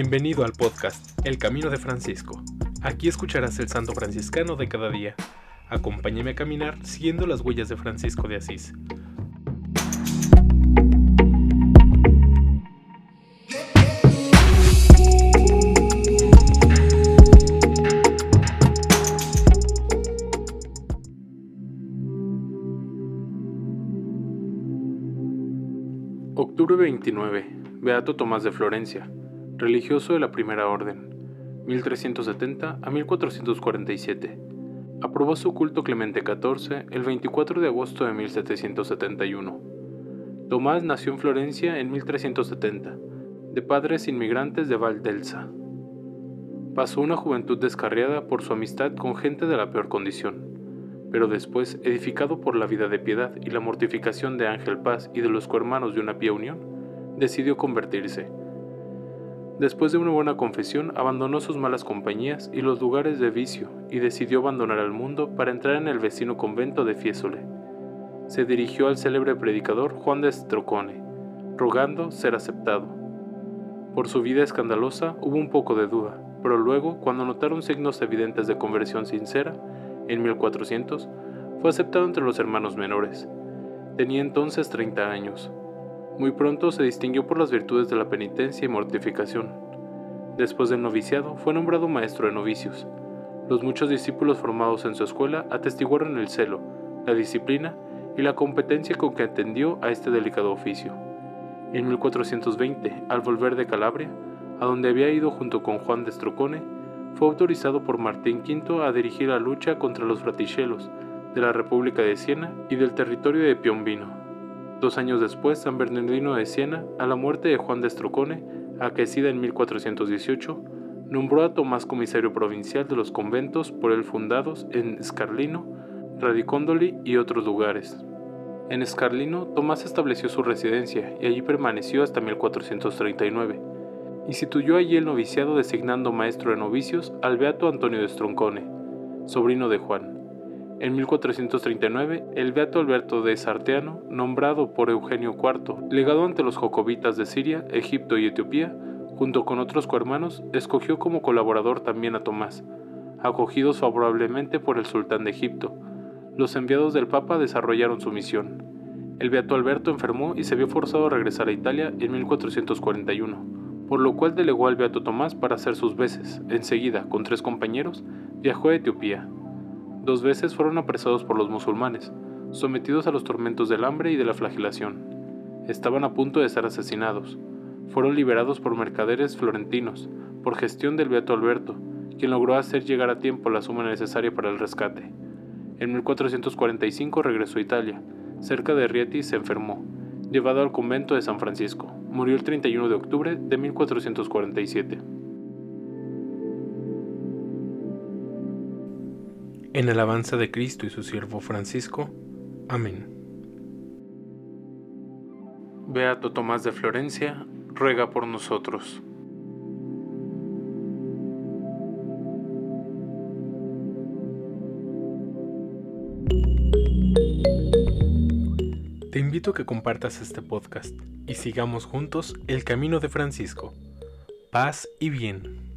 Bienvenido al podcast El Camino de Francisco. Aquí escucharás el santo franciscano de cada día. Acompáñame a caminar siguiendo las huellas de Francisco de Asís. Octubre 29. Beato Tomás de Florencia, religioso de la Primera Orden, 1370 a 1447. Aprobó su culto Clemente XIV el 24 de agosto de 1771. Tomás nació en Florencia en 1370, de padres inmigrantes de Valdelsa. Pasó una juventud descarriada por su amistad con gente de la peor condición pero después, edificado por la vida de piedad y la mortificación de Ángel Paz y de los cohermanos de una pía unión, decidió convertirse. Después de una buena confesión, abandonó sus malas compañías y los lugares de vicio y decidió abandonar al mundo para entrar en el vecino convento de Fiesole. Se dirigió al célebre predicador Juan de Strocone, rogando ser aceptado. Por su vida escandalosa hubo un poco de duda, pero luego, cuando notaron signos evidentes de conversión sincera, en 1400, fue aceptado entre los hermanos menores. Tenía entonces 30 años. Muy pronto se distinguió por las virtudes de la penitencia y mortificación. Después del noviciado, fue nombrado maestro de novicios. Los muchos discípulos formados en su escuela atestiguaron el celo, la disciplina y la competencia con que atendió a este delicado oficio. En 1420, al volver de Calabria, a donde había ido junto con Juan de Strocone, fue autorizado por Martín V a dirigir la lucha contra los fraticelos de la República de Siena y del territorio de Piombino. Dos años después, San Bernardino de Siena, a la muerte de Juan de Strocone, aquecida en 1418, nombró a Tomás comisario provincial de los conventos por él fundados en Scarlino, Radicondoli y otros lugares. En Scarlino, Tomás estableció su residencia y allí permaneció hasta 1439 instituyó allí el noviciado designando maestro de novicios al beato Antonio de Stroncone, sobrino de Juan. En 1439, el beato Alberto de Sarteano, nombrado por Eugenio IV, legado ante los jocobitas de Siria, Egipto y Etiopía, junto con otros cohermanos, escogió como colaborador también a Tomás, acogidos favorablemente por el sultán de Egipto. Los enviados del Papa desarrollaron su misión. El beato Alberto enfermó y se vio forzado a regresar a Italia en 1441 por lo cual delegó al Beato Tomás para hacer sus veces. Enseguida, con tres compañeros, viajó a Etiopía. Dos veces fueron apresados por los musulmanes, sometidos a los tormentos del hambre y de la flagelación. Estaban a punto de ser asesinados. Fueron liberados por mercaderes florentinos, por gestión del Beato Alberto, quien logró hacer llegar a tiempo la suma necesaria para el rescate. En 1445 regresó a Italia. Cerca de Rieti se enfermó, llevado al convento de San Francisco. Murió el 31 de octubre de 1447. En alabanza de Cristo y su siervo Francisco. Amén. Beato Tomás de Florencia, ruega por nosotros. Te invito a que compartas este podcast y sigamos juntos el camino de Francisco. Paz y bien.